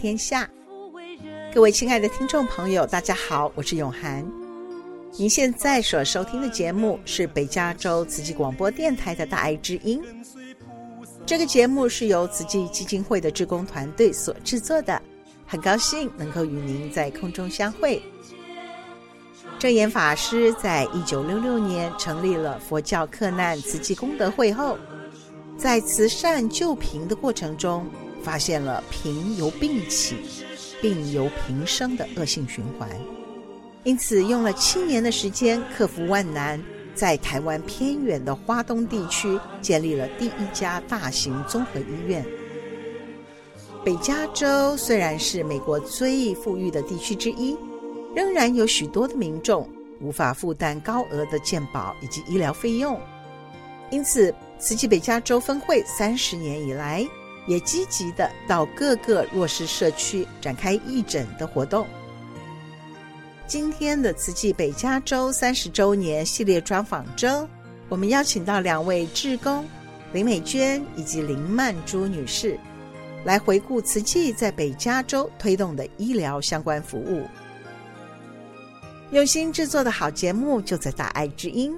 天下。各位亲爱的听众朋友，大家好，我是永涵。您现在所收听的节目是北加州慈济广播电台的大爱之音。这个节目是由慈济基金会的志工团队所制作的，很高兴能够与您在空中相会。证严法师在一九六六年成立了佛教克难慈济功德会后，在慈善救贫的过程中，发现了贫由病起，病由贫生的恶性循环。因此，用了七年的时间克服万难，在台湾偏远的花东地区建立了第一家大型综合医院。北加州虽然是美国最富裕的地区之一，仍然有许多的民众无法负担高额的健保以及医疗费用。因此，慈济北加州分会三十年以来，也积极的到各个弱势社区展开义诊的活动。今天的慈济北加州三十周年系列专访中，我们邀请到两位志工林美娟以及林曼珠女士，来回顾慈济在北加州推动的医疗相关服务。用心制作的好节目就在大爱之音。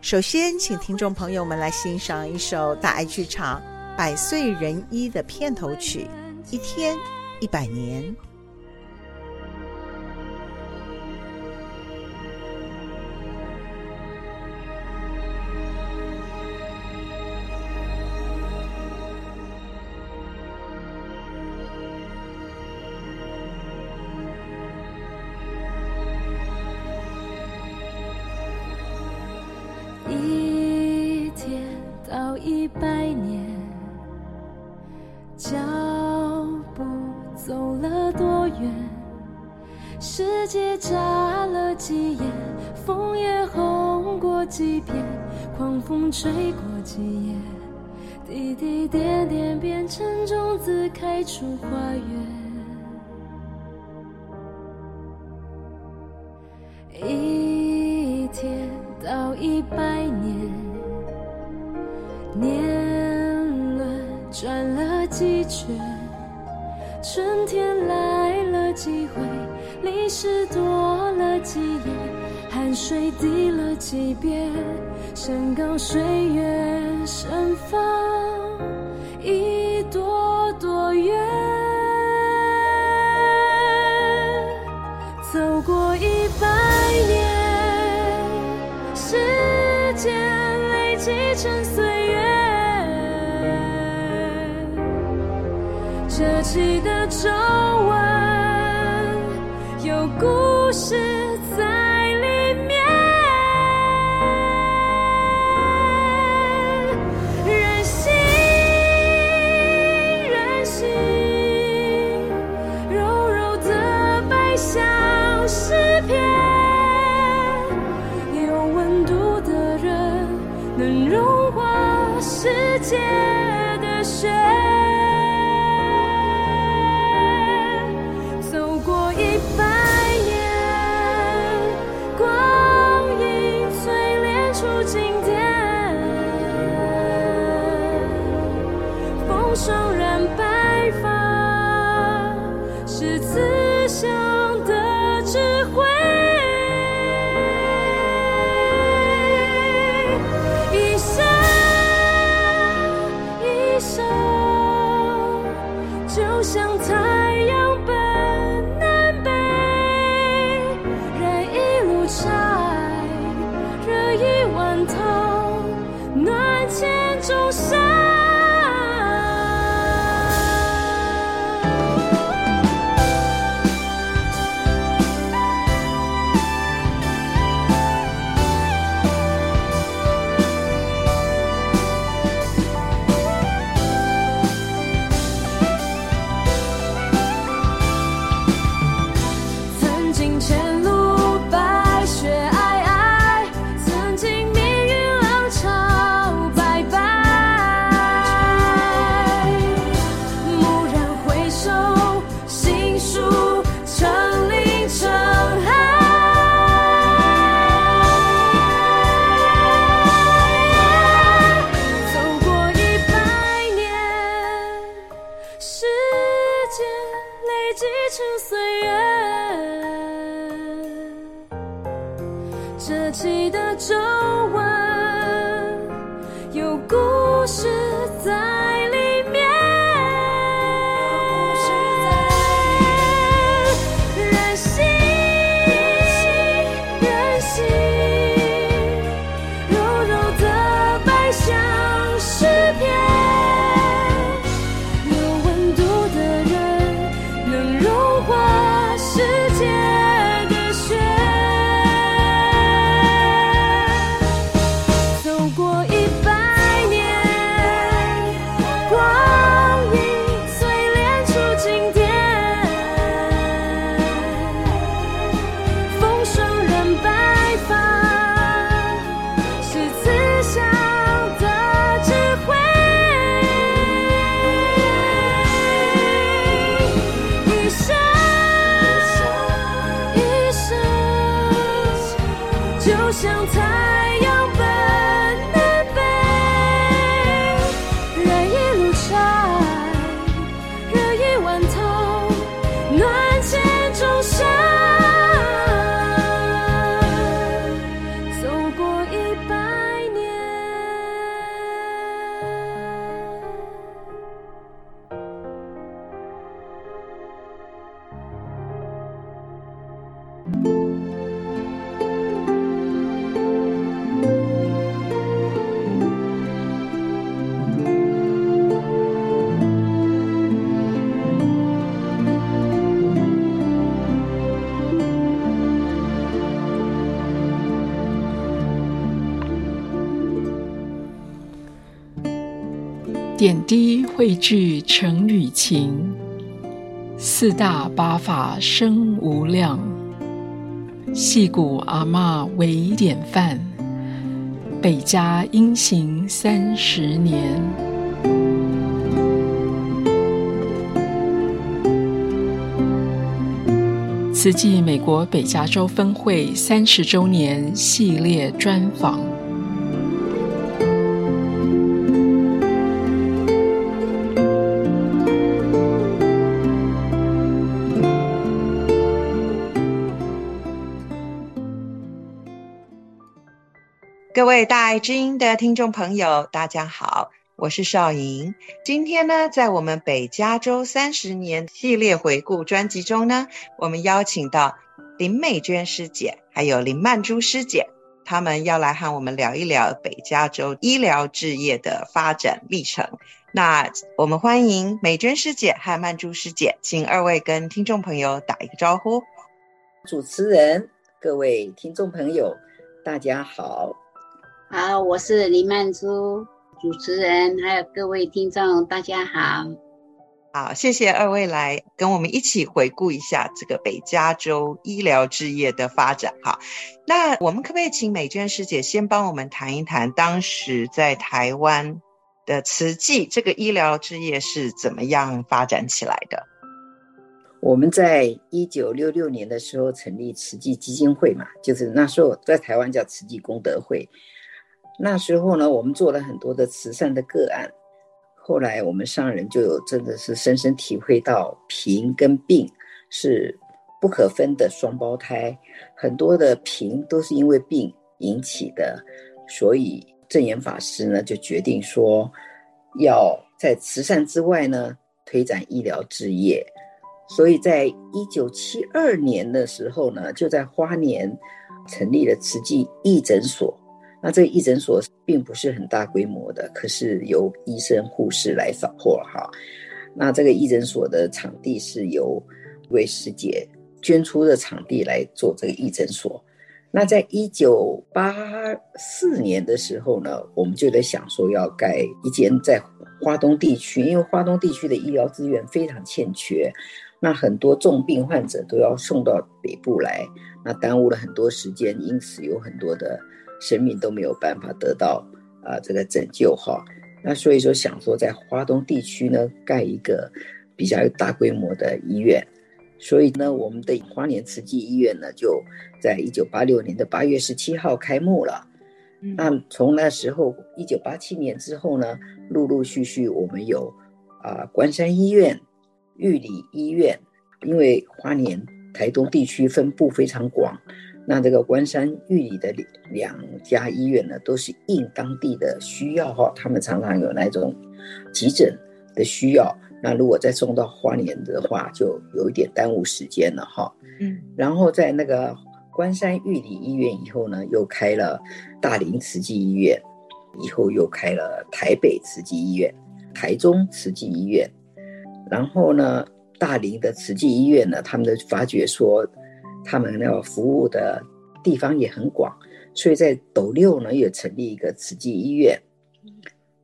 首先，请听众朋友们来欣赏一首大爱剧场《百岁人一》的片头曲《一天一百年》。几遍，狂风吹过几夜，滴滴点点变成种子，开出花园。一天到一百年，年轮转了几圈，春天来了几回，历史多了几页，汗水滴了几遍。山高水远，盛放一朵朵月。走过一百年，时间累积成岁月，褶起的皱纹，有故事。天点滴汇聚成雨情，四大八法生无量，戏骨阿嬷为典范，北家英行三十年。慈济美国北加州分会三十周年系列专访。各位大爱知音的听众朋友，大家好，我是邵莹。今天呢，在我们北加州三十年系列回顾专辑中呢，我们邀请到林美娟师姐，还有林曼珠师姐，他们要来和我们聊一聊北加州医疗置业的发展历程。那我们欢迎美娟师姐和曼珠师姐，请二位跟听众朋友打一个招呼。主持人，各位听众朋友，大家好。好，我是林曼珠，主持人，还有各位听众，大家好。好，谢谢二位来跟我们一起回顾一下这个北加州医疗置业的发展。哈，那我们可不可以请美娟师姐先帮我们谈一谈当时在台湾的慈济这个医疗置业是怎么样发展起来的？我们在一九六六年的时候成立慈济基金会嘛，就是那时候在台湾叫慈济功德会。那时候呢，我们做了很多的慈善的个案。后来我们上人就有真的是深深体会到，贫跟病是不可分的双胞胎，很多的贫都是因为病引起的。所以证严法师呢就决定说，要在慈善之外呢推展医疗置业。所以在一九七二年的时候呢，就在花莲成立了慈济义诊所。那这个义诊所并不是很大规模的，可是由医生护士来扫货哈。那这个义诊所的场地是由一位师姐捐出的场地来做这个义诊所。那在一九八四年的时候呢，我们就在想说要盖一间在花东地区，因为花东地区的医疗资源非常欠缺，那很多重病患者都要送到北部来，那耽误了很多时间，因此有很多的。生命都没有办法得到啊、呃、这个拯救哈，那所以说想说在华东地区呢盖一个比较大规模的医院，所以呢我们的花莲慈济医院呢就在一九八六年的八月十七号开幕了。嗯、那从那时候一九八七年之后呢，陆陆续续我们有啊关山医院、玉里医院，因为花莲台东地区分布非常广。那这个关山玉里的两家医院呢，都是应当地的需要哈，他们常常有那种急诊的需要。那如果再送到花莲的话，就有一点耽误时间了哈。嗯，然后在那个关山玉里医院以后呢，又开了大林慈济医院，以后又开了台北慈济医院、台中慈济医院，然后呢，大林的慈济医院呢，他们就发觉说，他们要服务的地方也很广，所以在斗六呢，也成立一个慈济医院。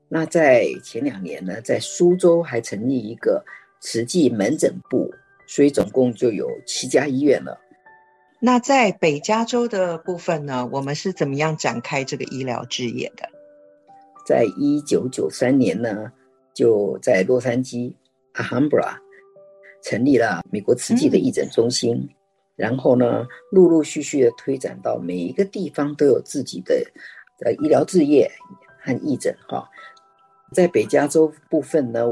那在前两年呢，在苏州还成立一个慈济门诊部，所以总共就有七家医院了。那在北加州的部分呢，我们是怎么样展开这个医疗置业的？在一九九三年呢，就在洛杉矶阿罕布拉成立了美国慈济的义诊中心，嗯、然后呢，陆陆续续的推展到每一个地方都有自己的呃医疗置业和义诊哈。在北加州部分呢，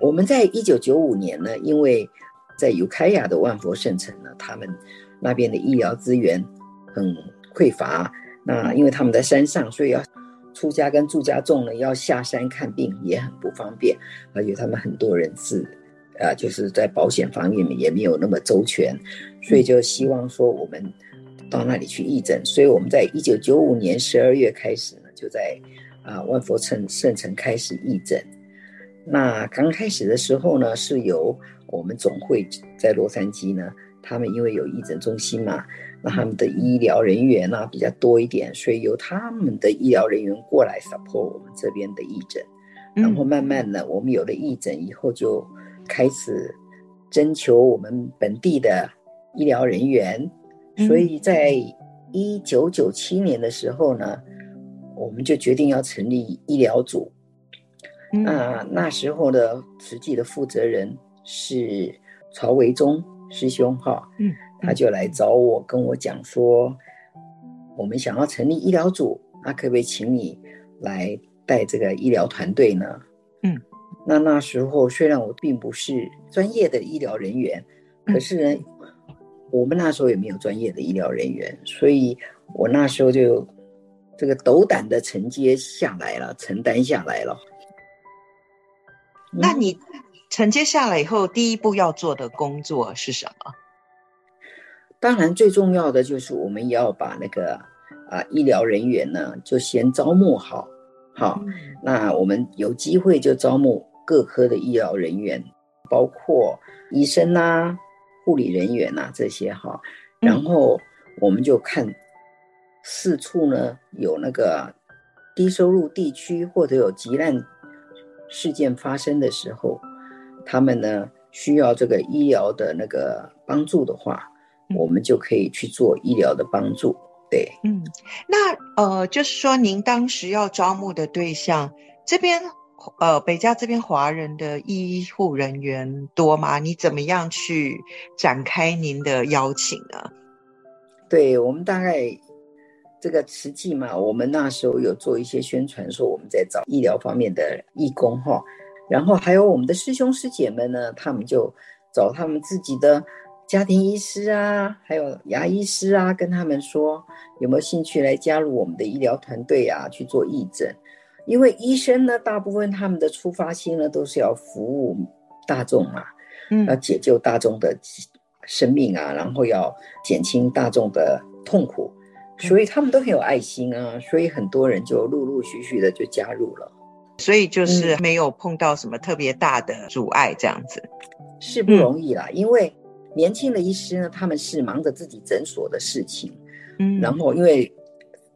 我们在一九九五年呢，因为在尤开亚的万佛圣城呢，他们那边的医疗资源很匮乏。那因为他们在山上，所以要出家跟住家众呢，要下山看病也很不方便。而且他们很多人是，啊，就是在保险方面也没有那么周全，所以就希望说我们到那里去义诊。所以我们在一九九五年十二月开始呢，就在。啊，万佛城圣城开始义诊。那刚开始的时候呢，是由我们总会在洛杉矶呢，他们因为有义诊中心嘛，那他们的医疗人员呢比较多一点，所以由他们的医疗人员过来 support 我们这边的义诊。然后慢慢的，我们有了义诊以后，就开始征求我们本地的医疗人员。所以在一九九七年的时候呢。我们就决定要成立医疗组。那那时候的实际的负责人是曹维忠师兄哈，嗯，他就来找我，跟我讲说，我们想要成立医疗组，那可不可以请你来带这个医疗团队呢？嗯，那那时候虽然我并不是专业的医疗人员，可是呢，我们那时候也没有专业的医疗人员，所以我那时候就。这个斗胆的承接下来了，承担下来了。那你承接下来以后，第一步要做的工作是什么？当然，最重要的就是我们要把那个啊医疗人员呢，就先招募好。好，嗯、那我们有机会就招募各科的医疗人员，包括医生呐、啊、护理人员呐、啊、这些哈。然后我们就看。四处呢有那个低收入地区或者有急难事件发生的时候，他们呢需要这个医疗的那个帮助的话，我们就可以去做医疗的帮助。对，嗯，那呃，就是说您当时要招募的对象，这边呃北加这边华人的医护人员多吗？你怎么样去展开您的邀请呢？对，我们大概。这个慈济嘛，我们那时候有做一些宣传，说我们在找医疗方面的义工哈，然后还有我们的师兄师姐们呢，他们就找他们自己的家庭医师啊，还有牙医师啊，跟他们说有没有兴趣来加入我们的医疗团队啊，去做义诊。因为医生呢，大部分他们的出发心呢，都是要服务大众嘛，嗯，要解救大众的生命啊，然后要减轻大众的痛苦。所以他们都很有爱心啊，所以很多人就陆陆续续的就加入了，所以就是没有碰到什么特别大的阻碍，这样子是不容易啦。因为年轻的医师呢，他们是忙着自己诊所的事情，嗯，然后因为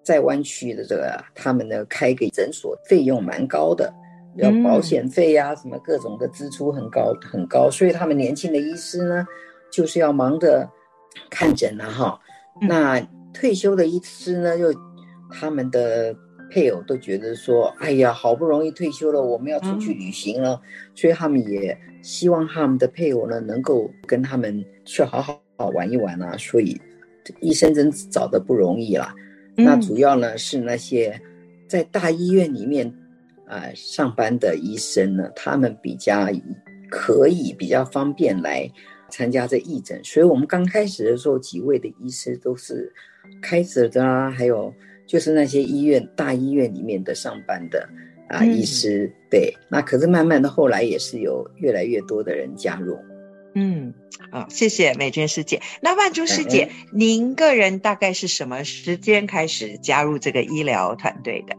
在湾区的这个，他们呢开个诊所费用蛮高的，要保险费呀，什么各种的支出很高很高，所以他们年轻的医师呢，就是要忙着看诊啊，哈，那。退休的医师呢，又他们的配偶都觉得说：“哎呀，好不容易退休了，我们要出去旅行了。嗯”所以他们也希望他们的配偶呢，能够跟他们去好好好玩一玩啊。所以医生真找的不容易啦。嗯、那主要呢是那些在大医院里面啊、呃、上班的医生呢，他们比较可以比较方便来参加这义诊。所以我们刚开始的时候，几位的医师都是。开始的啊，还有就是那些医院大医院里面的上班的啊、嗯、医师，对，那可是慢慢的后来也是有越来越多的人加入。嗯，好，谢谢美娟师姐。那万珠师姐，嗯、您个人大概是什么时间开始加入这个医疗团队的？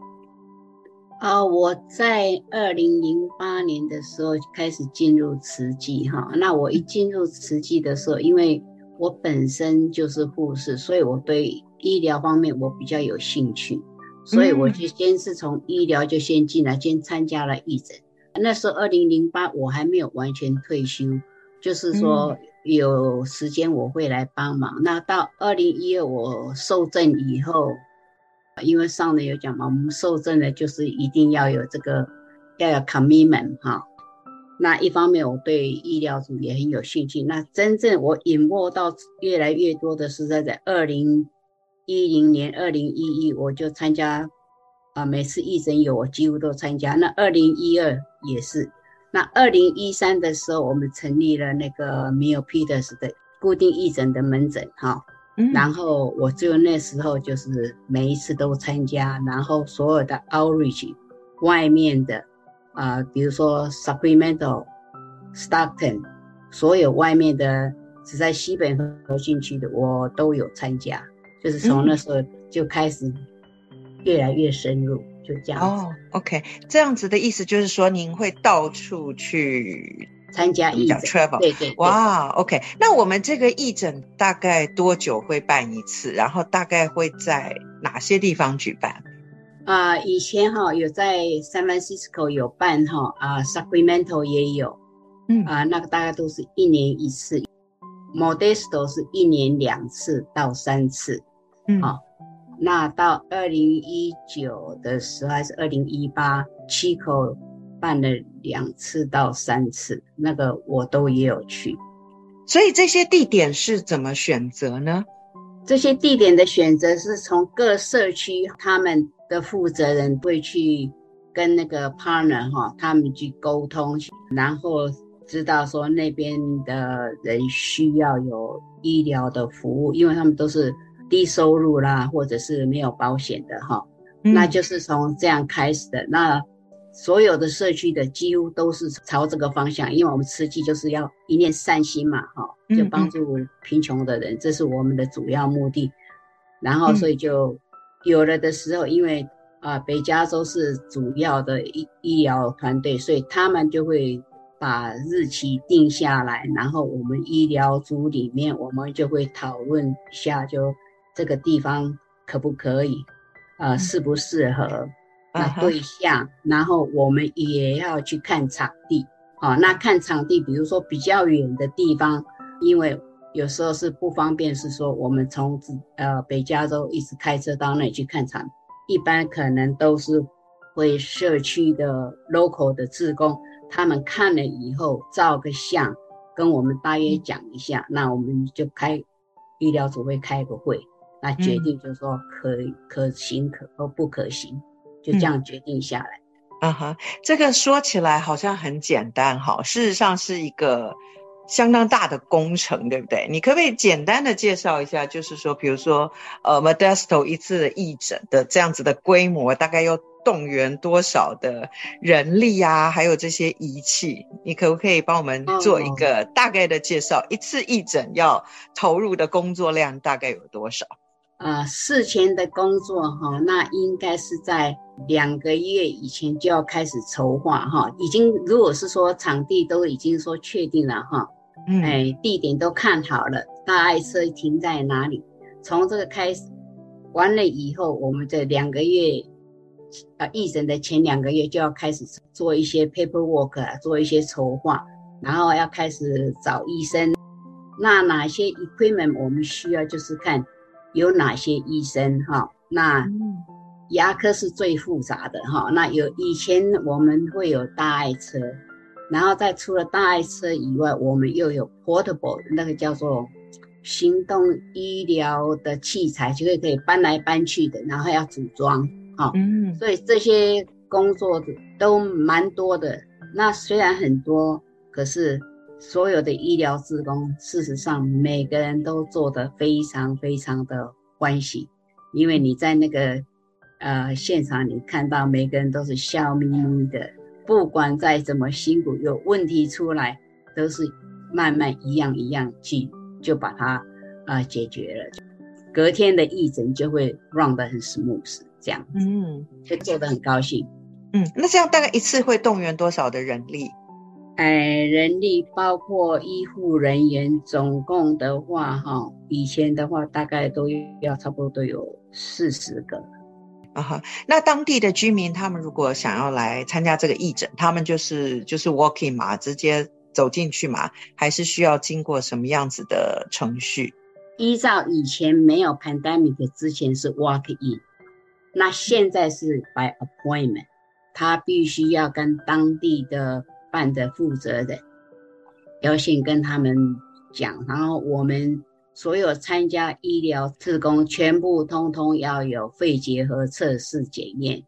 啊，我在二零零八年的时候开始进入慈济哈。那我一进入慈济的时候，因为我本身就是护士，所以我对医疗方面我比较有兴趣，所以我就先是从医疗就先进来，先参加了义诊。那时候二零零八我还没有完全退休，就是说有时间我会来帮忙。那到二零一二我受证以后。因为上面有讲嘛，我们受证的就是一定要有这个，要有 commitment 哈。那一方面我对医疗组也很有兴趣。那真正我引没到越来越多的是在在二零一零年、二零一一，我就参加啊，每次义诊有我几乎都参加。那二零一二也是。那二零一三的时候，我们成立了那个 Milpitas 的固定义诊的门诊哈。然后我就那时候就是每一次都参加，然后所有的 outreach 外面的啊、呃，比如说 Sacramento、Stockton，所有外面的只在西北核心区的我都有参加，就是从那时候就开始越来越深入，就这样子。哦，OK，这样子的意思就是说您会到处去。参加义诊，travel，对对，对，哇，OK，那我们这个义诊大概多久会办一次？然后大概会在哪些地方举办？啊、呃，以前哈有在 San Francisco 有办哈，啊、呃、Sacramento 也有，嗯啊、呃，那个大概都是一年一次，Modesto 是一年两次到三次，嗯，好、哦，那到二零一九的时候还是二零一八，Chico 办了两次到三次，那个我都也有去，所以这些地点是怎么选择呢？这些地点的选择是从各社区他们的负责人会去跟那个 partner 哈，他们去沟通，然后知道说那边的人需要有医疗的服务，因为他们都是低收入啦，或者是没有保险的哈，嗯，那就是从这样开始的那。所有的社区的几乎都是朝这个方向，因为我们慈济就是要一念善心嘛，哈，就帮助贫穷的人，嗯嗯，这是我们的主要目的。然后，所以就有了的时候，因为啊、呃，北加州是主要的医医疗团队，所以他们就会把日期定下来，然后我们医疗组里面，我们就会讨论一下，就这个地方可不可以，呃，适不适合。那对象，uh -huh. 然后我们也要去看场地，好，那看场地，比如说比较远的地方，因为有时候是不方便，是说我们从呃北加州一直开车到那里去看场，一般可能都是会社区的 local 的志工，他们看了以后照个相，跟我们大约讲一下，嗯、那我们就开医疗组会开个会，那决定就是说可以可行可或不可行。就这样决定下来。嗯哼，这个说起来好像很简单哈，事实上是一个相当大的工程，对不对？你可不可以简单的介绍一下，就是说，比如说，呃，Modesto 一次的义诊的这样子的规模，大概要动员多少的人力啊？还有这些仪器，你可不可以帮我们做一个大概的介绍？哦、一次义诊要投入的工作量大概有多少？呃，事前的工作哈，那应该是在两个月以前就要开始筹划哈。已经如果是说场地都已经说确定了哈，嗯，哎，地点都看好了，大爱车停在哪里？从这个开始完了以后，我们这两个月，呃，义诊的前两个月就要开始做一些 paperwork 啊，做一些筹划，然后要开始找医生。那哪些 equipment 我们需要？就是看。有哪些医生哈？那牙科是最复杂的哈。那有以前我们会有大爱车，然后再除了大爱车以外，我们又有 portable 那个叫做行动医疗的器材，就是可以搬来搬去的，然后要组装哈。嗯，所以这些工作都蛮多的。那虽然很多，可是。所有的医疗职工，事实上每个人都做得非常非常的欢喜，因为你在那个呃现场，你看到每个人都是笑眯眯的，不管再怎么辛苦，有问题出来都是慢慢一样一样去就把它啊、呃、解决了，隔天的义诊就会 run 得很 smooth，这样，嗯，就做得很高兴。嗯，那这样大概一次会动员多少的人力？哎，人力包括医护人员，总共的话，哈，以前的话大概都要差不多都有四十个。啊哈，那当地的居民他们如果想要来参加这个义诊，他们就是就是 walking 嘛，直接走进去嘛，还是需要经过什么样子的程序？依照以前没有 pandemic 之前是 walk in，那现在是 by appointment。他必须要跟当地的办的负责人要先跟他们讲，然后我们所有参加医疗志工全部通通要有肺结核测试检验，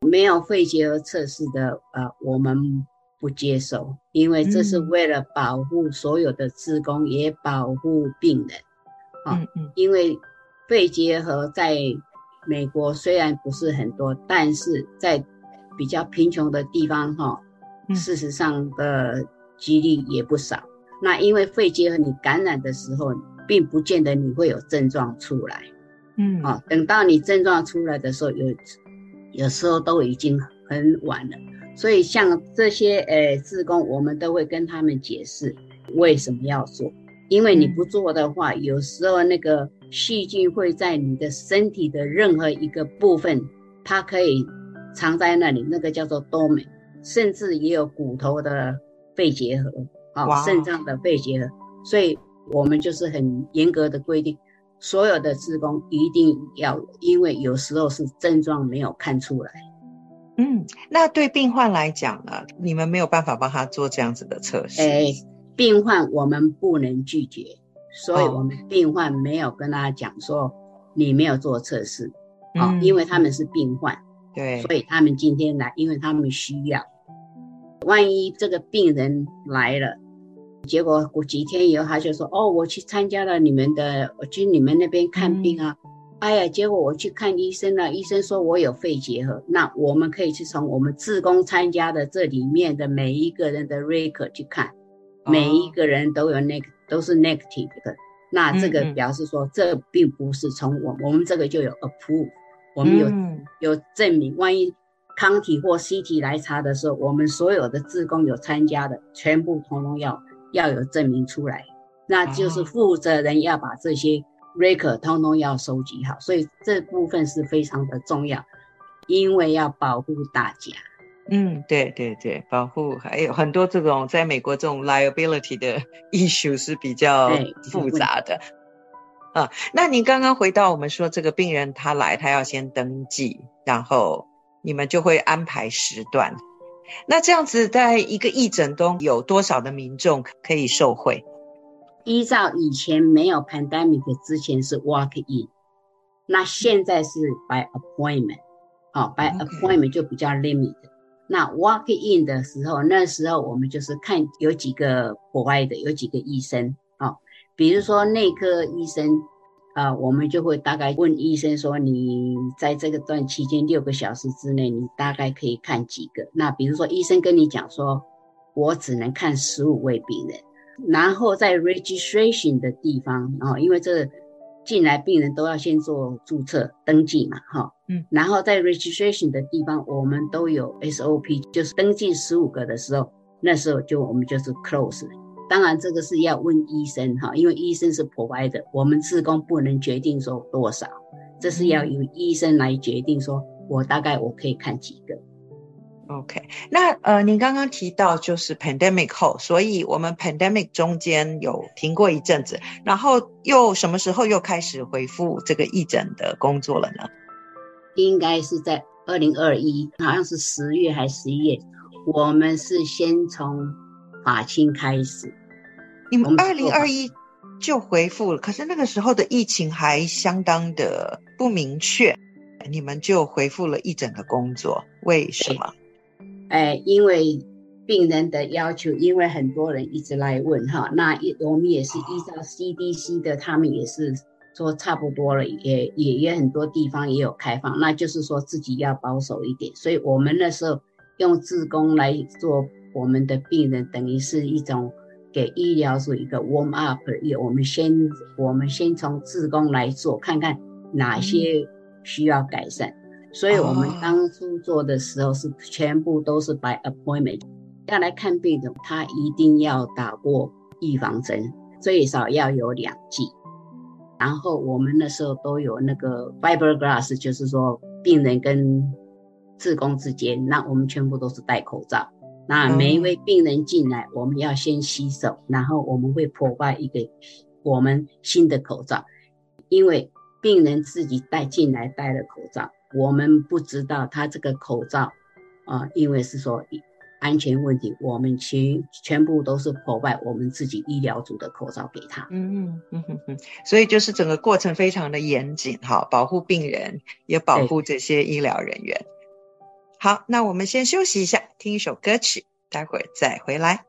没有肺结核测试的，呃，我们不接受，因为这是为了保护所有的志工，也保护病人。啊，嗯嗯，因为肺结核在美国虽然不是很多，但是在比较贫穷的地方，哈，事实上的几率也不少。嗯、那因为肺结核，你感染的时候，并不见得你会有症状出来，嗯，啊，等到你症状出来的时候，有有时候都已经很晚了。所以像这些呃志工，我们都会跟他们解释为什么要做，因为你不做的话，嗯、有时候那个细菌会在你的身体的任何一个部分，它可以。藏在那里，那个叫做 dormant，甚至也有骨头的肺结核，啊、哦，肾脏的肺结核，所以我们就是很严格的规定，所有的职工一定要，因为有时候是症状没有看出来。嗯，那对病患来讲呢，你们没有办法帮他做这样子的测试。哎，病患我们不能拒绝，所以我们病患没有跟他讲说你没有做测试，啊、因为他们是病患。对，所以他们今天来，因为他们需要。万一这个病人来了，结果过几天以后他就说：“哦，我去参加了你们的，我去你们那边看病啊。嗯”哎呀，结果我去看医生了，医生说我有肺结核。那我们可以去从我们自工参加的这里面的每一个人的 record 去看，哦、每一个人都有那个都是 negative 的。那这个表示说，嗯嗯这并不是从我我们这个就有 approve。我们有、嗯、有证明，万一抗体或 CT 来查的时候，我们所有的志工有参加的，全部通通要要有证明出来，那就是负责人要把这些 record 通通要收集好，所以这部分是非常的重要，因为要保护大家。嗯，对对对，保护还有很多这种在美国这种 liability 的 issue 是比较复杂的。啊，那你刚刚回到我们说这个病人他来，他要先登记，然后你们就会安排时段。那这样子，在一个义诊中有多少的民众可以受惠？依照以前没有 pandemic 之前是 walk in，那现在是 by appointment，好，by appointment 就比较 limit。Okay. 那 walk in 的时候，那时候我们就是看有几个 provider，有几个医生。比如说内科医生，啊、呃，我们就会大概问医生说，你在这个段期间六个小时之内，你大概可以看几个？那比如说医生跟你讲说，我只能看十五位病人，然后在 registration 的地方，啊、哦，因为这进来病人都要先做注册登记嘛，哈、哦，嗯，然后在 registration 的地方，我们都有 SOP，就是登记十五个的时候，那时候就我们就是 close。当然，这个是要问医生哈，因为医生是 provider，我们自工不能决定说多少，这是要由医生来决定说，我大概我可以看几个。OK，那呃，您刚刚提到就是 pandemic 后，所以我们 pandemic 中间有停过一阵子，然后又什么时候又开始恢复这个义诊的工作了呢？应该是在二零二一，好像是十月还是十一月，我们是先从法清开始。你们二零二一就回复了，可是那个时候的疫情还相当的不明确，你们就回复了一整个工作，为什么？哎，因为病人的要求，因为很多人一直来问哈，那也我们也是依照 CDC 的，他们也是说差不多了，也也也很多地方也有开放，那就是说自己要保守一点。所以我们那时候用自工来做我们的病人，等于是一种给医疗是一个 warm up。也我们先我们先从自宫来做，看看哪些需要改善。所以我们当初做的时候是全部都是 by appointment，要来看病的，他一定要打过预防针，最少要有两剂。然后我们那时候都有那个 fiberglass，就是说病人跟自宫之间，那我们全部都是戴口罩。那每一位病人进来，我们要先洗手，然后我们会 provide 一个我们新的口罩，因为病人自己带进来戴了口罩，我们不知道他这个口罩啊、呃，因为是说。安全问题，我们全全部都是 provide 我们自己医疗组的口罩给他。嗯嗯嗯嗯，所以就是整个过程非常的严谨哈，保护病人也保护这些医疗人员。好，那我们先休息一下，听一首歌曲，待会儿再回来。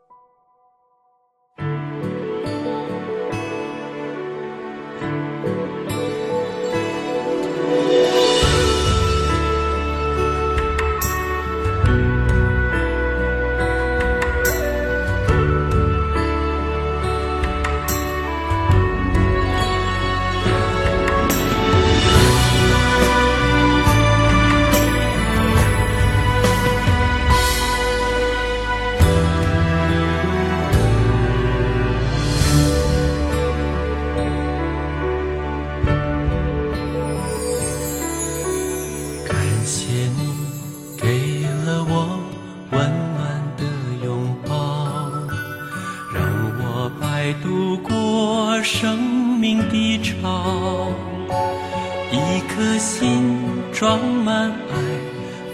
装满爱，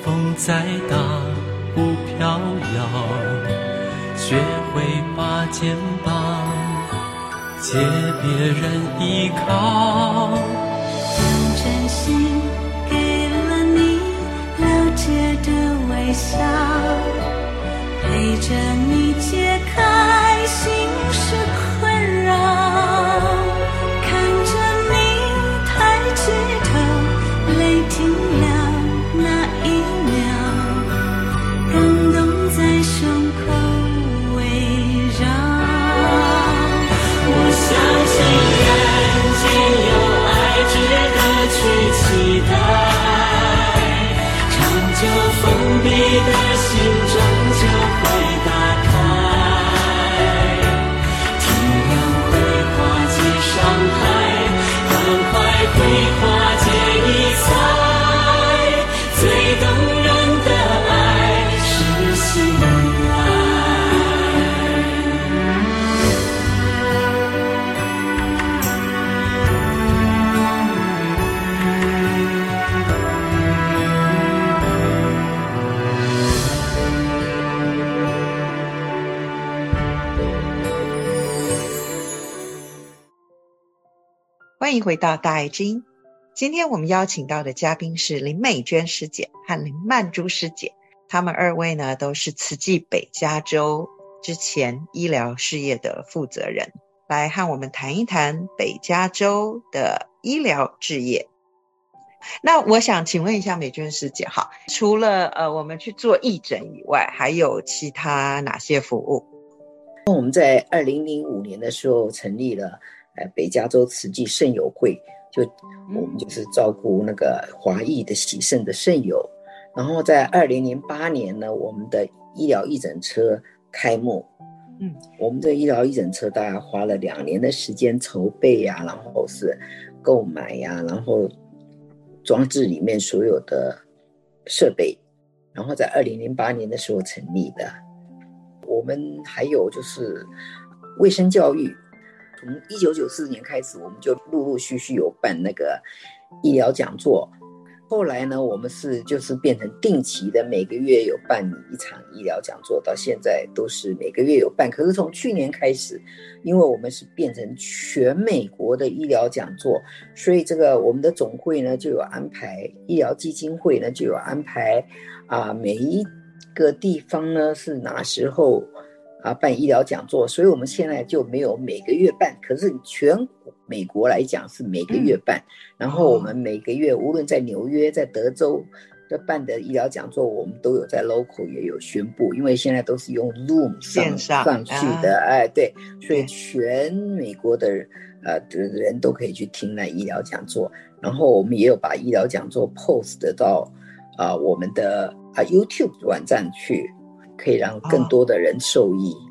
风再大不飘摇。学会把肩膀借别人依靠。用真心给了你了解的微笑，陪着你。欢回到大爱之音。今天我们邀请到的嘉宾是林美娟师姐和林曼珠师姐，她们二位呢都是慈济北加州之前医疗事业的负责人，来和我们谈一谈北加州的医疗事业。那我想请问一下美娟师姐，哈，除了呃我们去做义诊以外，还有其他哪些服务？我们在二零零五年的时候成立了。北加州慈济圣友会，就我们就是照顾那个华裔的喜圣的圣友。然后在二零零八年呢，我们的医疗义诊车开幕。嗯，我们的医疗义诊车大概花了两年的时间筹备呀、啊，然后是购买呀、啊，然后装置里面所有的设备，然后在二零零八年的时候成立的。我们还有就是卫生教育。从一九九四年开始，我们就陆陆续续有办那个医疗讲座。后来呢，我们是就是变成定期的，每个月有办一场医疗讲座，到现在都是每个月有办。可是从去年开始，因为我们是变成全美国的医疗讲座，所以这个我们的总会呢就有安排，医疗基金会呢就有安排啊，每一个地方呢是哪时候。啊办医疗讲座，所以我们现在就没有每个月办，可是全美国来讲是每个月办。嗯、然后我们每个月无论在纽约、在德州的办的医疗讲座，我们都有在 local 也有宣布，因为现在都是用 Zoom 上上，上去的，啊、哎，对，所以全美国的人呃的人都可以去听那医疗讲座。然后我们也有把医疗讲座 post 到啊、呃、我们的啊 YouTube 网站去。可以让更多的人受益。哦、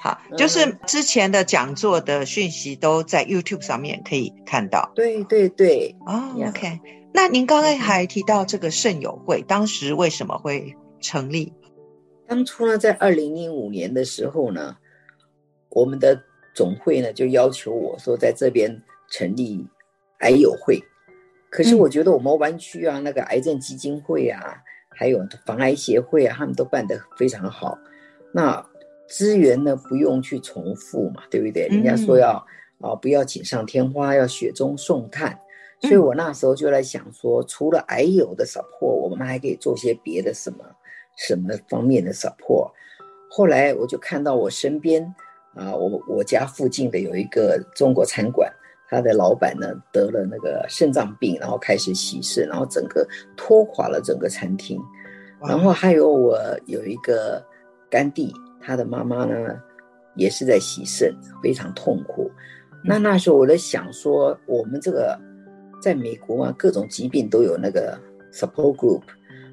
好，就是之前的讲座的讯息都在 YouTube 上面可以看到。对对对。哦，OK。那您刚才还提到这个圣友会，当时为什么会成立？当初呢，在二零零五年的时候呢，我们的总会呢就要求我说，在这边成立癌友会。可是我觉得我们湾区啊，嗯、那个癌症基金会啊。还有防癌协会啊，他们都办得非常好。那资源呢，不用去重复嘛，对不对？人家说要啊、呃，不要锦上添花，要雪中送炭。所以我那时候就在想说，除了癌友的 support，我们还可以做些别的什么什么方面的 support。后来我就看到我身边啊、呃，我我家附近的有一个中国餐馆。他的老板呢得了那个肾脏病，然后开始洗肾，然后整个拖垮了整个餐厅。然后还有我有一个干弟，他的妈妈呢也是在洗肾，非常痛苦。那那时候我在想说，我们这个在美国啊，各种疾病都有那个 support group，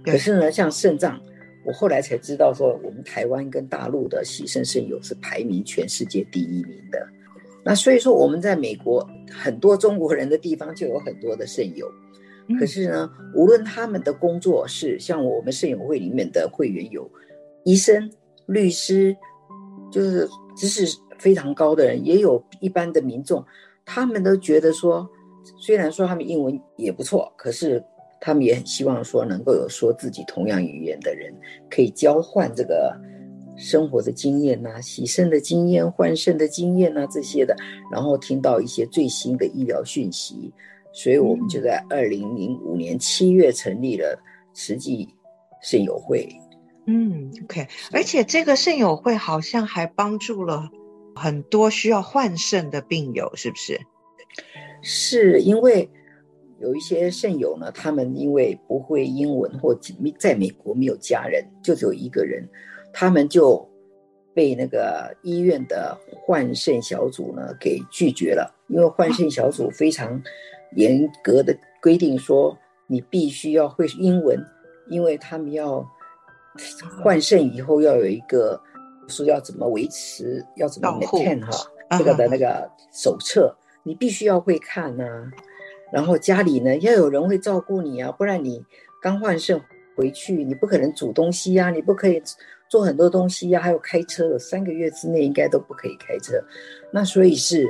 可是呢，像肾脏，我后来才知道说，我们台湾跟大陆的洗肾肾友是排名全世界第一名的。那所以说，我们在美国很多中国人的地方就有很多的肾友，可是呢，无论他们的工作是像我们肾友会里面的会员有医生、律师，就是知识非常高的人，也有一般的民众，他们都觉得说，虽然说他们英文也不错，可是他们也很希望说能够有说自己同样语言的人可以交换这个。生活的经验呐、啊，洗肾的经验、换肾的经验呐、啊，这些的，然后听到一些最新的医疗讯息，所以我们就在二零零五年七月成立了慈济肾友会。嗯，OK，而且这个肾友会好像还帮助了很多需要换肾的病友，是不是？是因为有一些肾友呢，他们因为不会英文或在美国没有家人，就只有一个人。他们就被那个医院的换肾小组呢给拒绝了，因为换肾小组非常严格的规定说，你必须要会英文，因为他们要换肾以后要有一个说要怎么维持，要怎么 maintain 哈，这个的那个手册，你必须要会看呐、啊，然后家里呢要有人会照顾你啊，不然你刚换肾回去，你不可能煮东西呀、啊，你不可以。做很多东西呀、啊，还有开车的，三个月之内应该都不可以开车。那所以是，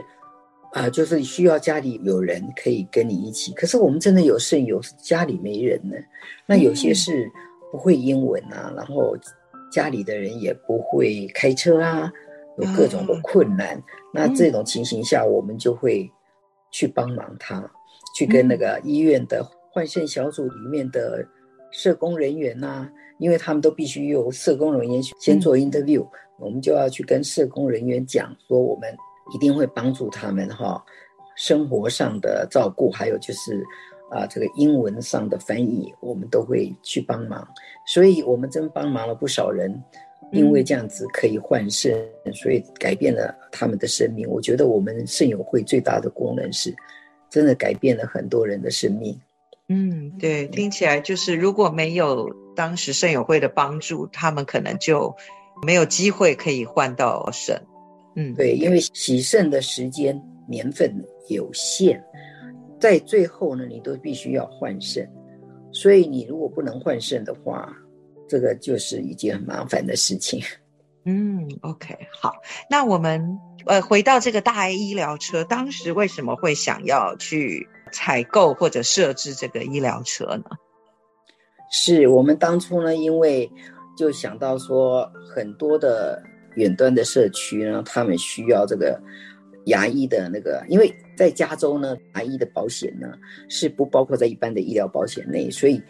啊、呃，就是需要家里有人可以跟你一起。可是我们真的有肾友家里没人呢。那有些是不会英文啊，嗯、然后家里的人也不会开车啊，有各种的困难。嗯、那这种情形下，我们就会去帮忙他，嗯、去跟那个医院的换肾小组里面的社工人员呐、啊。因为他们都必须由社工人员先做 interview，、嗯、我们就要去跟社工人员讲说，我们一定会帮助他们哈，生活上的照顾，还有就是啊这个英文上的翻译，我们都会去帮忙。所以我们真帮忙了不少人，因为这样子可以换肾，嗯、所以改变了他们的生命。我觉得我们肾友会最大的功能是，真的改变了很多人的生命。嗯，对，听起来就是如果没有当时肾友会的帮助，他们可能就没有机会可以换到肾。嗯，对，因为洗肾的时间年份有限，在最后呢，你都必须要换肾，所以你如果不能换肾的话，这个就是一件很麻烦的事情。嗯，OK，好，那我们呃回到这个大爱医疗车，当时为什么会想要去？采购或者设置这个医疗车呢？是我们当初呢，因为就想到说，很多的远端的社区呢，他们需要这个牙医的那个，因为在加州呢，牙医的保险呢是不包括在一般的医疗保险内，所以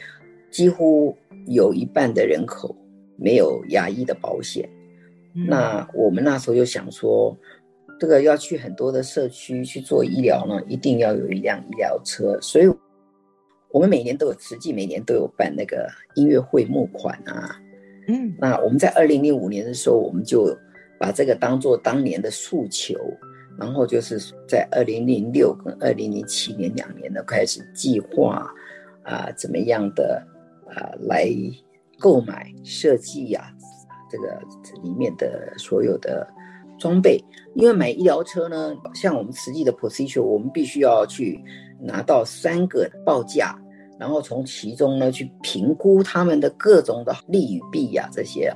几乎有一半的人口没有牙医的保险。嗯、那我们那时候就想说，这个要去很多的社区去做医疗呢，一定要有一辆医疗车。所以，我们每年都有，实际每年都有办那个音乐会募款啊。嗯，那我们在二零零五年的时候，我们就把这个当做当年的诉求，然后就是在二零零六跟二零零七年两年呢开始计划啊、呃，怎么样的啊、呃、来购买设计呀、啊。这个里面的所有的装备，因为买医疗车呢，像我们实际的 procedure，我们必须要去拿到三个报价，然后从其中呢去评估他们的各种的利与弊呀这些。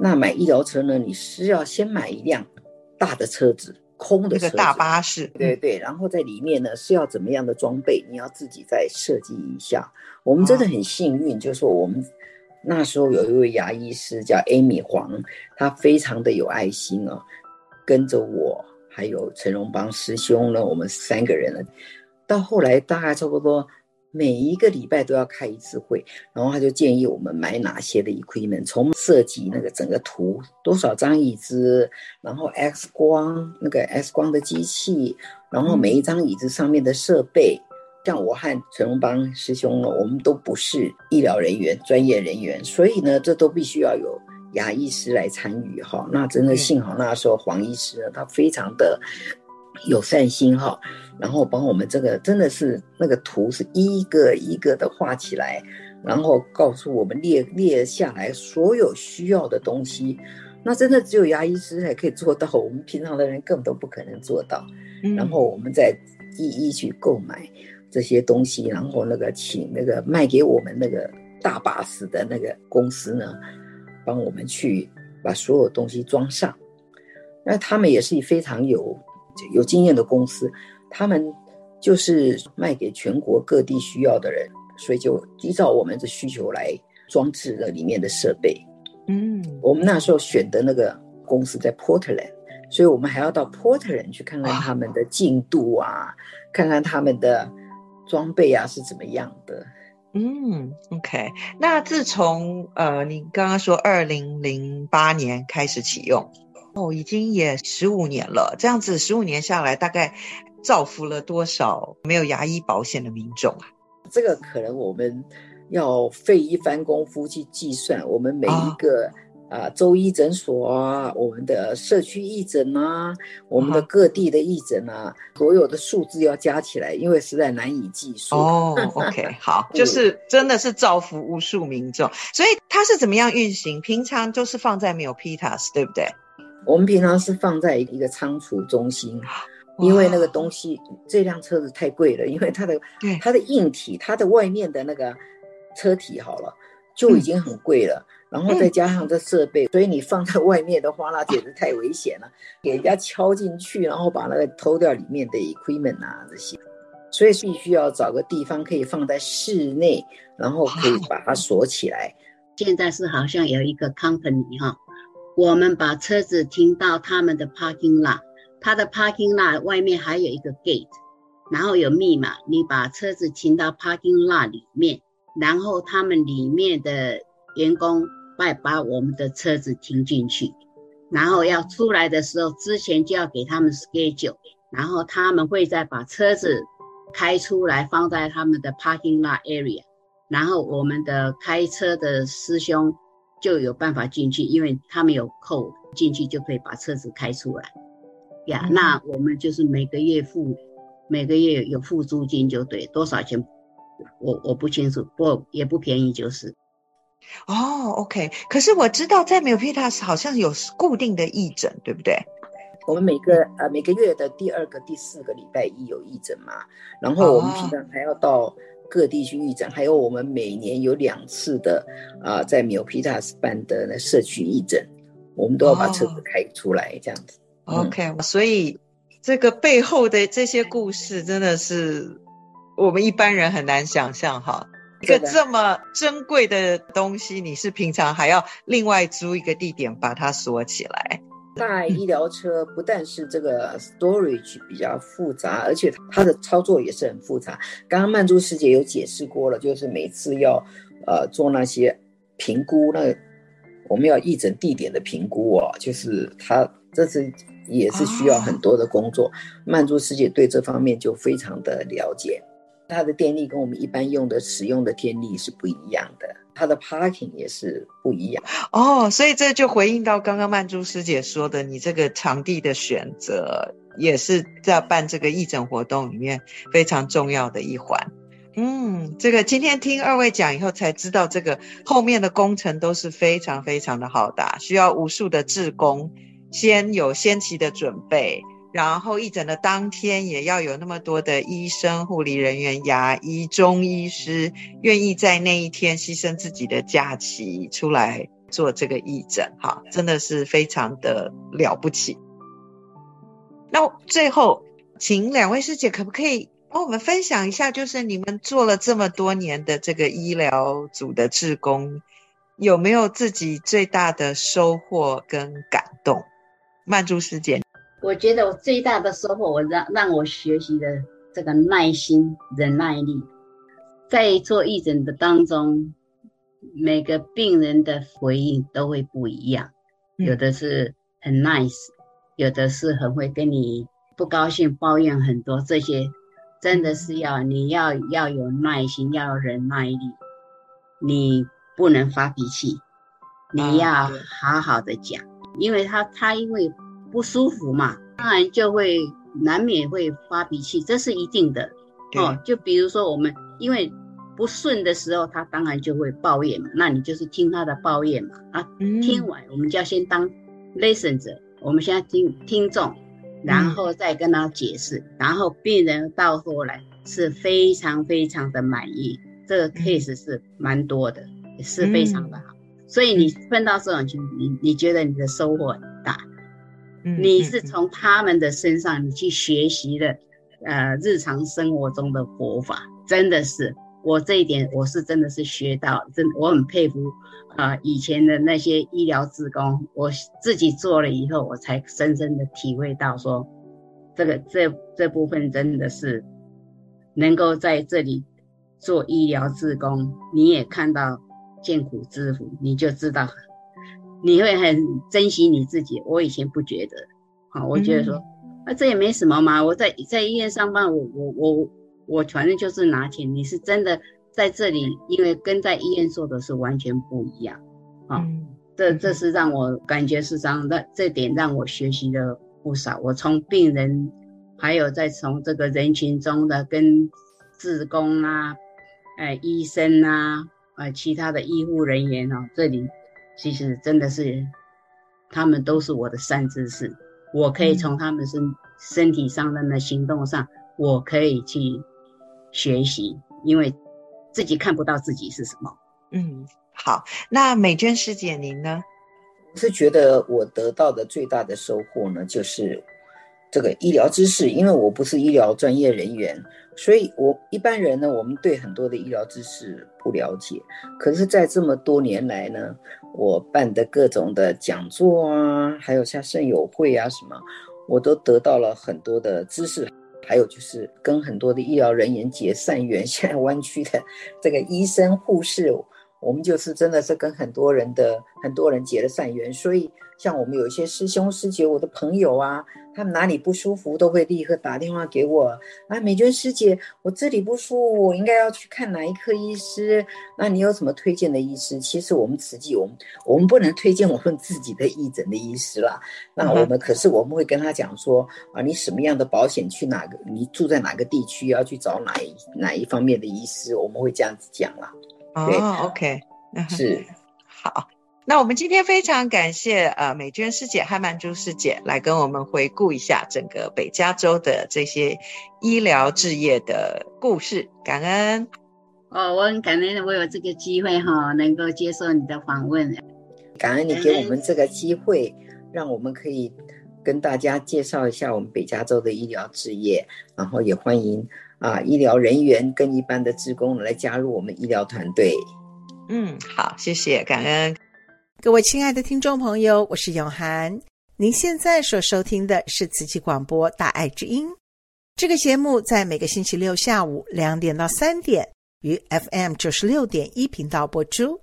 那买医疗车呢，你是要先买一辆大的车子，空的车子，大巴士，对对，然后在里面呢是要怎么样的装备，你要自己再设计一下。我们真的很幸运，就是说我们。那时候有一位牙医师叫 Amy 黄，他非常的有爱心哦，跟着我还有陈荣邦师兄呢，我们三个人呢，到后来大概差不多每一个礼拜都要开一次会，然后他就建议我们买哪些的 equipment，从设计那个整个图，多少张椅子，然后 X 光那个 X 光的机器，然后每一张椅子上面的设备。像我和陈荣邦师兄呢，我们都不是医疗人员、专业人员，所以呢，这都必须要有牙医师来参与哈。那真的幸好那时候黄医师呢，他非常的有善心哈，然后帮我们这个真的是那个图是一个一个的画起来，然后告诉我们列列下来所有需要的东西。那真的只有牙医师才可以做到，我们平常的人根本都不可能做到。然后我们再一一去购买。这些东西，然后那个请那个卖给我们那个大巴士的那个公司呢，帮我们去把所有东西装上。那他们也是非常有有经验的公司，他们就是卖给全国各地需要的人，所以就依照我们的需求来装置了里面的设备。嗯，我们那时候选的那个公司在 Portland，所以我们还要到 Portland 去看看他们的进度啊，看看他们的。装备啊是怎么样的？嗯，OK。那自从呃，你刚刚说二零零八年开始启用，哦，已经也十五年了。这样子十五年下来，大概造福了多少没有牙医保险的民众啊？这个可能我们要费一番功夫去计算，我们每一个。哦啊，周医诊所啊，我们的社区义诊啊，我们的各地的义诊啊，嗯、所有的数字要加起来，因为实在难以计数。哦，OK，好，就是真的是造福无数民众。所以它是怎么样运行？平常就是放在 Milpitas，对不对？我们平常是放在一个仓储中心，因为那个东西，这辆车子太贵了，因为它的 它的硬体，它的外面的那个车体好了，就已经很贵了。嗯然后再加上这设备，嗯、所以你放在外面的话，那简直太危险了，给人家敲进去，然后把那个偷掉里面的 equipment 啊这些，所以必须要找个地方可以放在室内，然后可以把它锁起来。现在是好像有一个 company 哈，我们把车子停到他们的 parking lot，他的 parking lot 外面还有一个 gate，然后有密码，你把车子停到 parking lot 里面，然后他们里面的员工。快把我们的车子停进去，然后要出来的时候，之前就要给他们 schedule，然后他们会再把车子开出来放在他们的 parking lot area，然后我们的开车的师兄就有办法进去，因为他们有 code 进去就可以把车子开出来。呀，那我们就是每个月付，每个月有付租金就对，多少钱我我不清楚，不也不便宜就是。哦，OK。可是我知道在 Milpitas 好像有固定的义诊，对不对？我们每个呃每个月的第二个、第四个礼拜一有义诊嘛，然后我们平常还要到各地去义诊，哦、还有我们每年有两次的啊、呃、在 Milpitas 办的那社区义诊，我们都要把车子开出来、哦、这样子。OK，、嗯、所以这个背后的这些故事真的是我们一般人很难想象哈。一个这么珍贵的东西，你是平常还要另外租一个地点把它锁起来？大医疗车不但是这个 storage 比较复杂，而且它的操作也是很复杂。刚刚曼珠师姐有解释过了，就是每次要呃做那些评估，那我们要义诊地点的评估哦，就是他这是也是需要很多的工作。曼珠师姐对这方面就非常的了解，它的电力跟我们一般用的使用的电力是不一样的，它的 parking 也是不一样。哦，所以这就回应到刚刚曼珠师姐说的，你这个场地的选择也是在办这个义诊活动里面非常重要的一环。嗯，这个今天听二位讲以后才知道，这个后面的工程都是非常非常的浩大，需要无数的志工，先有先期的准备，然后义诊的当天也要有那么多的医生、护理人员、牙医、中医师愿意在那一天牺牲自己的假期出来做这个义诊，哈，真的是非常的了不起。那最后，请两位师姐可不可以？帮我们分享一下，就是你们做了这么多年的这个医疗组的志工，有没有自己最大的收获跟感动？曼珠师姐，我觉得我最大的收获，我让让我学习的这个耐心、忍耐力，在做义诊的当中，每个病人的回应都会不一样，有的是很 nice，有的是很会跟你不高兴、抱怨很多这些。真的是要你要要有耐心，要有忍耐力，你不能发脾气，你要好好的讲，因为他他因为不舒服嘛，当然就会难免会发脾气，这是一定的哦。就比如说我们因为不顺的时候，他当然就会抱怨嘛，那你就是听他的抱怨嘛啊，听完我们就要先当 listen 者，我们现在听听众。然后再跟他解释，嗯、然后病人到后来是非常非常的满意，这个 case 是蛮多的，也、嗯、是非常的好。所以你碰到这种情况，你你觉得你的收获你是从他们的身上你去学习的，呃，日常生活中的活法，真的是。我这一点我是真的是学到，真我很佩服，呃，以前的那些医疗职工，我自己做了以后，我才深深的体会到说，这个这这部分真的是能够在这里做医疗志工，你也看到见苦知福，你就知道你会很珍惜你自己。我以前不觉得，好，我觉得说，嗯、啊，这也没什么嘛，我在在医院上班，我我我。我反正就是拿钱，你是真的在这里，因为跟在医院做的是完全不一样，啊、嗯，这这是让我感觉是这样的，这点让我学习了不少。我从病人，还有再从这个人群中的跟志工啊，哎，医生啊，呃，其他的医护人员哦，这里其实真的是，他们都是我的善知识，我可以从他们身、嗯、身体上的那行动上，我可以去。学习，因为自己看不到自己是什么。嗯，好，那美娟师姐您呢？我是觉得我得到的最大的收获呢，就是这个医疗知识。因为我不是医疗专业人员，所以我一般人呢，我们对很多的医疗知识不了解。可是，在这么多年来呢，我办的各种的讲座啊，还有像肾友会啊什么，我都得到了很多的知识。还有就是跟很多的医疗人员结善缘，现在湾区的这个医生护士，我们就是真的是跟很多人的很多人结了善缘，所以像我们有一些师兄师姐，我的朋友啊，他们哪里不舒服都会立刻打电话给我啊，美娟师姐，我这里不舒服，我应该要去看哪一科医师？那你有什么推荐的医师？其实我们慈济，我们我们不能推荐我们自己的义诊的医师啦。那我们可是我们会跟他讲说啊，你什么样的保险去哪个？你住在哪个地区要去找哪一哪一方面的医师？我们会这样子讲啦。对哦，OK，是 好。那我们今天非常感谢呃美娟师姐和曼珠师姐来跟我们回顾一下整个北加州的这些医疗置业的故事，感恩。哦，我很感恩我有这个机会哈，能够接受你的访问。感恩你给我们这个机会，让我们可以跟大家介绍一下我们北加州的医疗置业，然后也欢迎。啊，医疗人员跟一般的职工来加入我们医疗团队。嗯，好，谢谢，感恩各位亲爱的听众朋友，我是永涵。您现在所收听的是慈济广播《大爱之音》这个节目，在每个星期六下午两点到三点于 FM 九十六点一频道播出。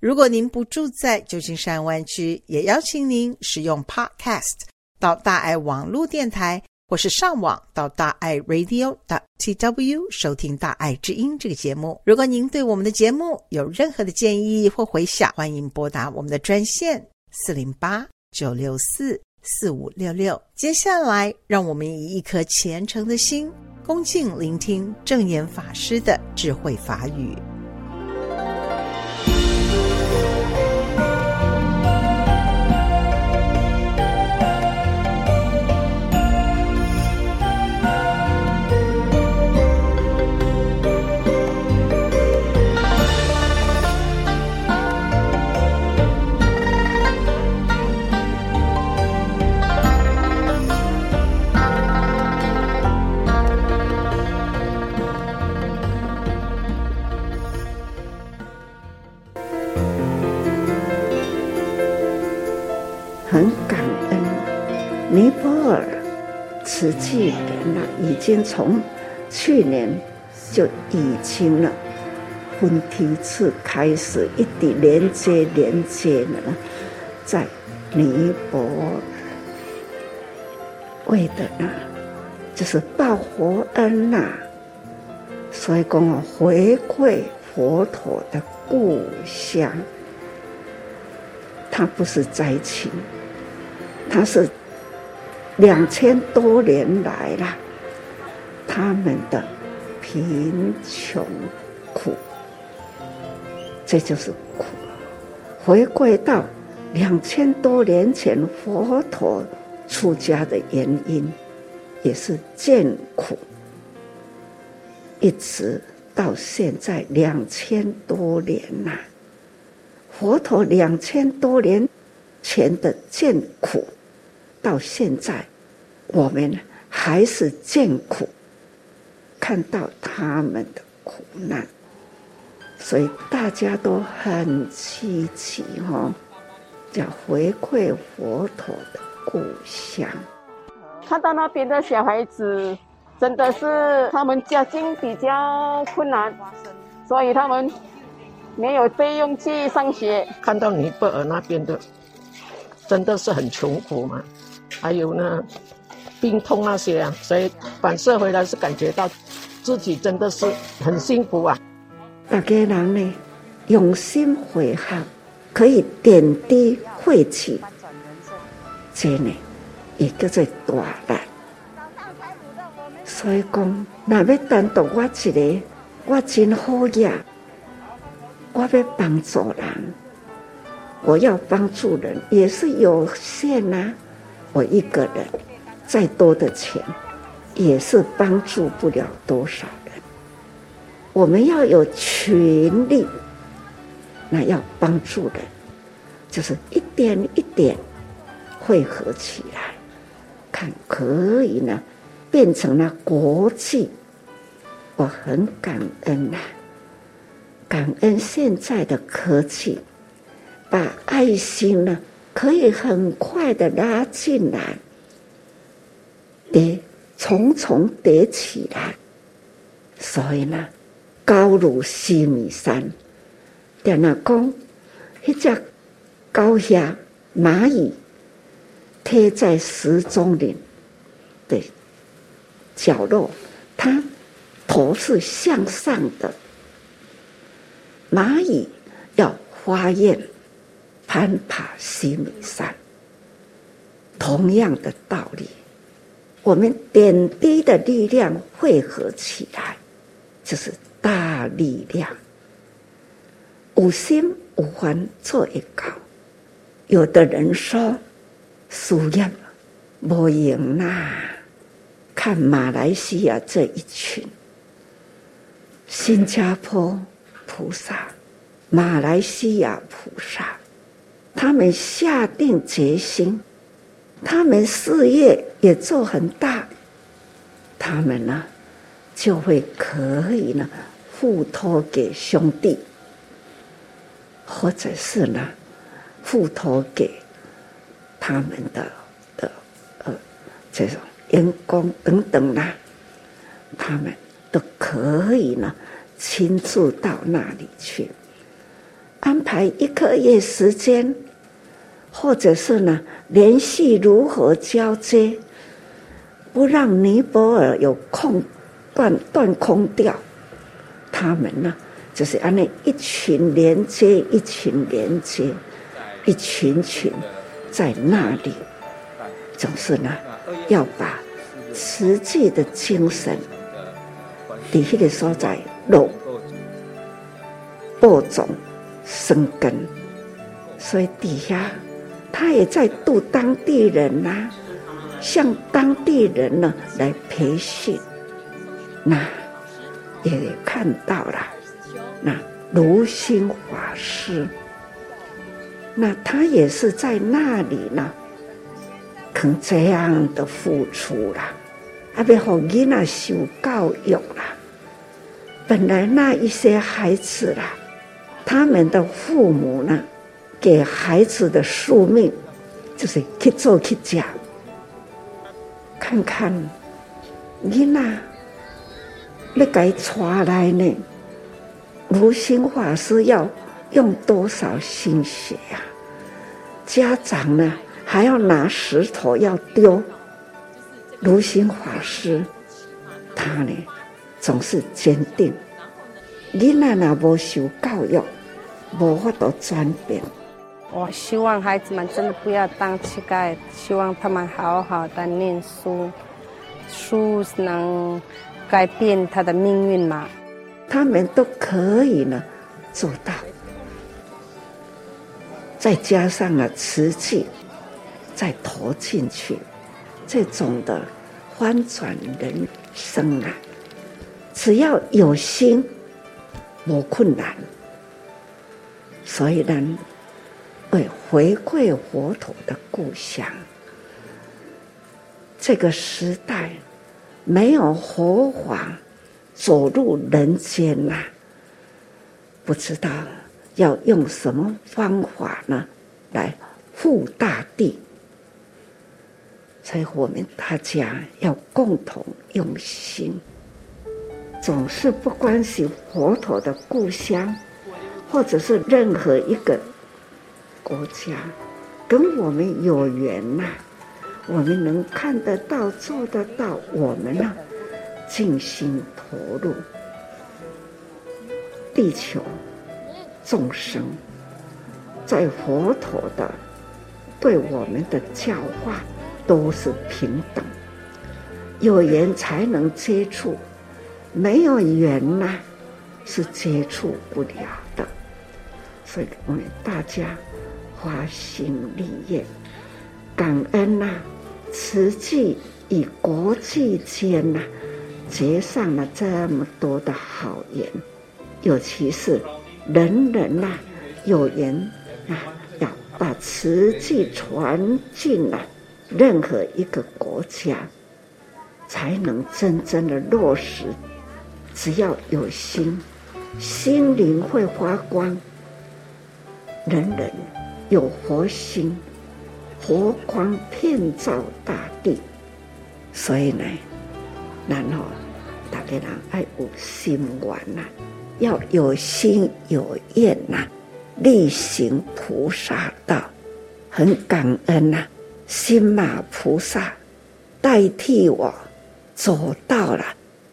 如果您不住在旧金山湾区，也邀请您使用 Podcast 到大爱网络电台，或是上网到大爱 Radio tw 收听大爱之音这个节目。如果您对我们的节目有任何的建议或回响，欢迎拨打我们的专线四零八九六四四五六六。接下来，让我们以一颗虔诚的心，恭敬聆听正言法师的智慧法语。很感恩，尼泊尔慈济人呢，已经从去年就已经了分批次开始一地连接连接呢，在尼泊尔为的呢，就是报佛恩呐，所以讲啊，回馈佛陀的故乡，它不是灾情。他是两千多年来了，他们的贫穷苦，这就是苦。回归到两千多年前佛陀出家的原因，也是见苦，一直到现在两千多年呐，佛陀两千多年前的见苦。到现在，我们还是见苦，看到他们的苦难，所以大家都很积极哈，叫回馈佛陀的故乡。看到那边的小孩子，真的是他们家境比较困难，所以他们没有费用去上学。看到尼泊尔那边的，真的是很穷苦嘛。还有呢，病痛那些啊，所以反射回来是感觉到自己真的是很幸福啊。大家人呢，用心回向，可以点滴汇起，这呢也叫做大难。所以讲，若要单独我一个，我真好呀。我要帮助人，我要帮助人也是有限呐、啊。我一个人再多的钱，也是帮助不了多少人。我们要有群力，那要帮助人，就是一点一点汇合起来，看可以呢，变成了国际。我很感恩呐，感恩现在的科技，把爱心呢。可以很快的拉进来，叠重重叠起来，所以呢，高如西米山。点那讲，一只高下蚂蚁贴在石钟林的角落，它头是向上的。蚂蚁要发愿。攀爬西米山，同样的道理，我们点滴的力量汇合起来，就是大力量。有心无烦做一个。有的人说，输赢无赢呐。看马来西亚这一群，新加坡菩萨，马来西亚菩萨。他们下定决心，他们事业也做很大，他们呢就会可以呢付托给兄弟，或者是呢付托给他们的的呃这种员工等等啦，他们都可以呢亲自到那里去。安排一个月时间，或者是呢，联系如何交接，不让尼泊尔有空断断空掉。他们呢，就是按那一群连接一群连接，一群群在那里，总是呢，要把实际的精神，底下的所在落播种生根，所以底下他也在度当地人呐、向当地人呢来培训，那也看到了，那如心法师，那他也是在那里呢，肯这样的付出了，阿别好囡仔受教育了，本来那一些孩子啦。他们的父母呢，给孩子的宿命就是去做去讲，看看你那那该出来呢？如心法师要用多少心血呀、啊？家长呢还要拿石头要丢。如心法师他呢总是坚定，你那那不受教育。无法度转变。我希望孩子们真的不要当乞丐，希望他们好好的念书，书能改变他的命运吗？他们都可以呢做到。再加上了瓷器，再投进去，这种的翻转人生啊，只要有心，无困难。所以呢，会回馈佛陀的故乡，这个时代没有佛法走入人间呐、不知道要用什么方法呢来护大地。所以我们大家要共同用心，总是不关心佛陀的故乡。或者是任何一个国家跟我们有缘呐、我们能看得到、做得到，我们呢尽心投入，地球众生在佛陀的对我们的教化都是平等，有缘才能接触，没有缘呐、是接触不了的。所以我们大家发心立业，感恩呐、啊，慈济与国际间呐结上了这么多的好缘，尤其是人人呐、有缘啊，要把慈济传进了任何一个国家，才能真正的落实。只要有心，心灵会发光。人人有佛心，佛光遍照大地。所以呢，然后大家人爱有心愿呐，要有心有愿呐，力行菩萨道。很感恩呐，心马菩萨代替我走到了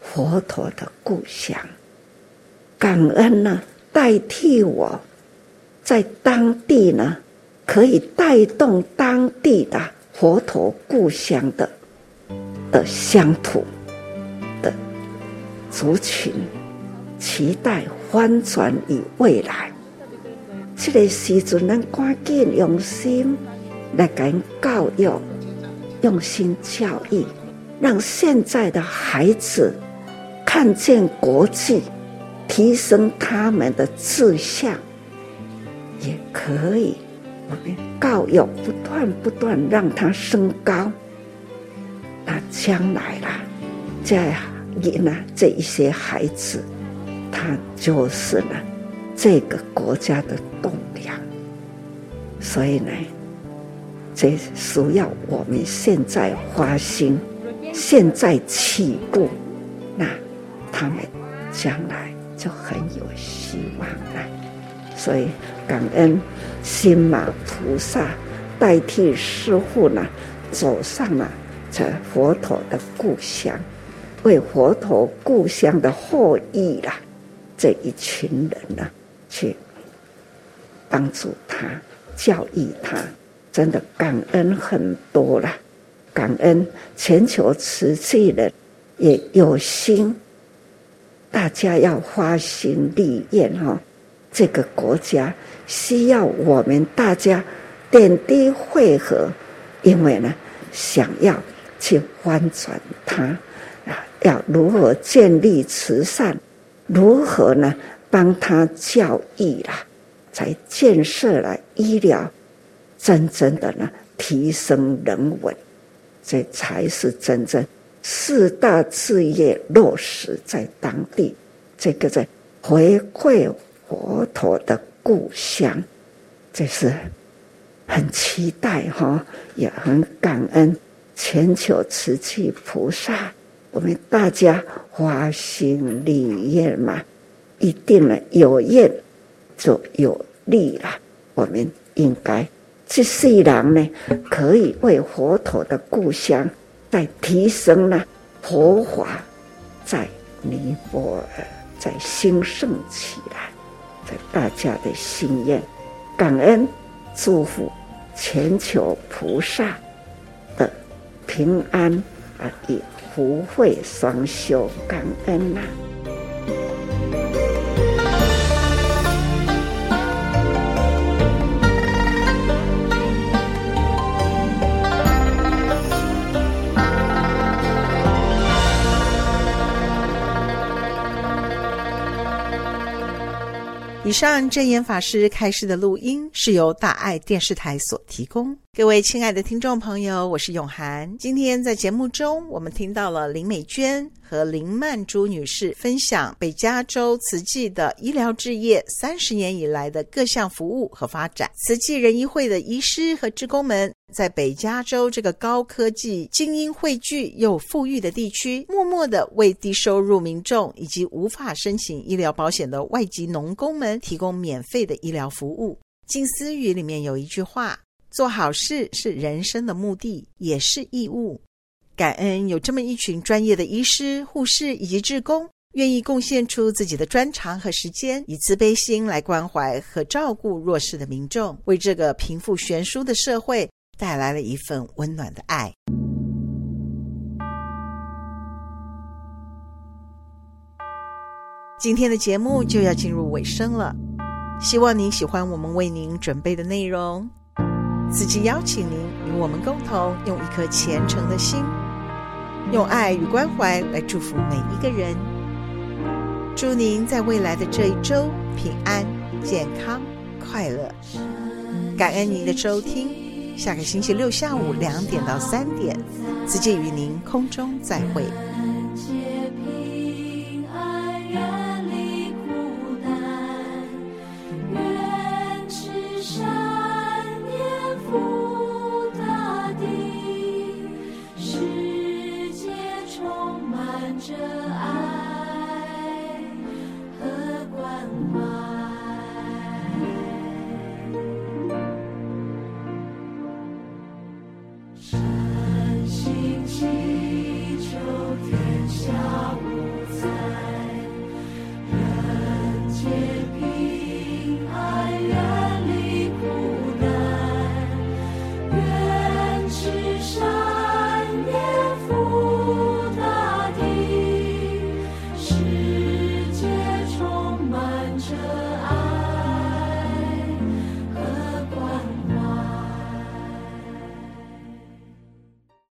佛陀的故乡，感恩呢，代替我。在当地呢，可以带动当地的佛陀故乡的的乡土的族群，期待翻转与未来。这个时阵，咱赶紧用心来跟教育，用心教育，让现在的孩子看见国际，提升他们的志向。也可以，我们教育不断不断让他升高，那将来啦，在你呢这一些孩子，他就是呢这个国家的栋梁。所以呢，这需要我们现在花心，现在起步，那他们将来就很有希望了。所以感恩心马菩萨代替师父呢，走上了这佛陀的故乡，为佛陀故乡的后裔啦，这一群人呢，去帮助他，教育他，真的感恩很多了。感恩全球慈济人也有心，大家要发心立愿哈。这个国家需要我们大家点滴汇合，因为呢，想要去翻转它，要如何建立慈善，如何呢帮他教育啦，才建设了医疗，真正的呢提升人文。这才是真正四大事业落实在当地，这个在回馈佛陀的故乡，这是很期待哈，也很感恩全球慈济菩萨，我们大家发心立愿嘛，一定呢有愿就有利了，我们应该。这世人呢，可以为佛陀的故乡再提升了佛法，在尼泊尔再兴盛起来，在大家的心愿，感恩祝福全球菩萨的平安啊，也福慧双修，感恩呐、以上真言法师开示的录音是由大爱电视台所提供。各位亲爱的听众朋友，我是永涵。今天在节目中，我们听到了林美娟和林曼珠女士分享北加州慈济的医疗置业三十年以来的各项服务和发展。慈济人医会的医师和职工们。在北加州这个高科技、精英汇聚又富裕的地区，默默地为低收入民众以及无法申请医疗保险的外籍农工们提供免费的医疗服务。静思语里面有一句话：“做好事是人生的目的，也是义务。”感恩有这么一群专业的医师、护士以及志工，愿意贡献出自己的专长和时间，以慈悲心来关怀和照顾弱势的民众，为这个贫富悬殊的社会。带来了一份温暖的爱。今天的节目就要进入尾声了，希望您喜欢我们为您准备的内容。此际邀请您与我们共同用一颗虔诚的心，用爱与关怀来祝福每一个人。祝您在未来的这一周平安、健康、快乐。感恩您的收听。下个星期六下午两点到三点，直接与您空中再会。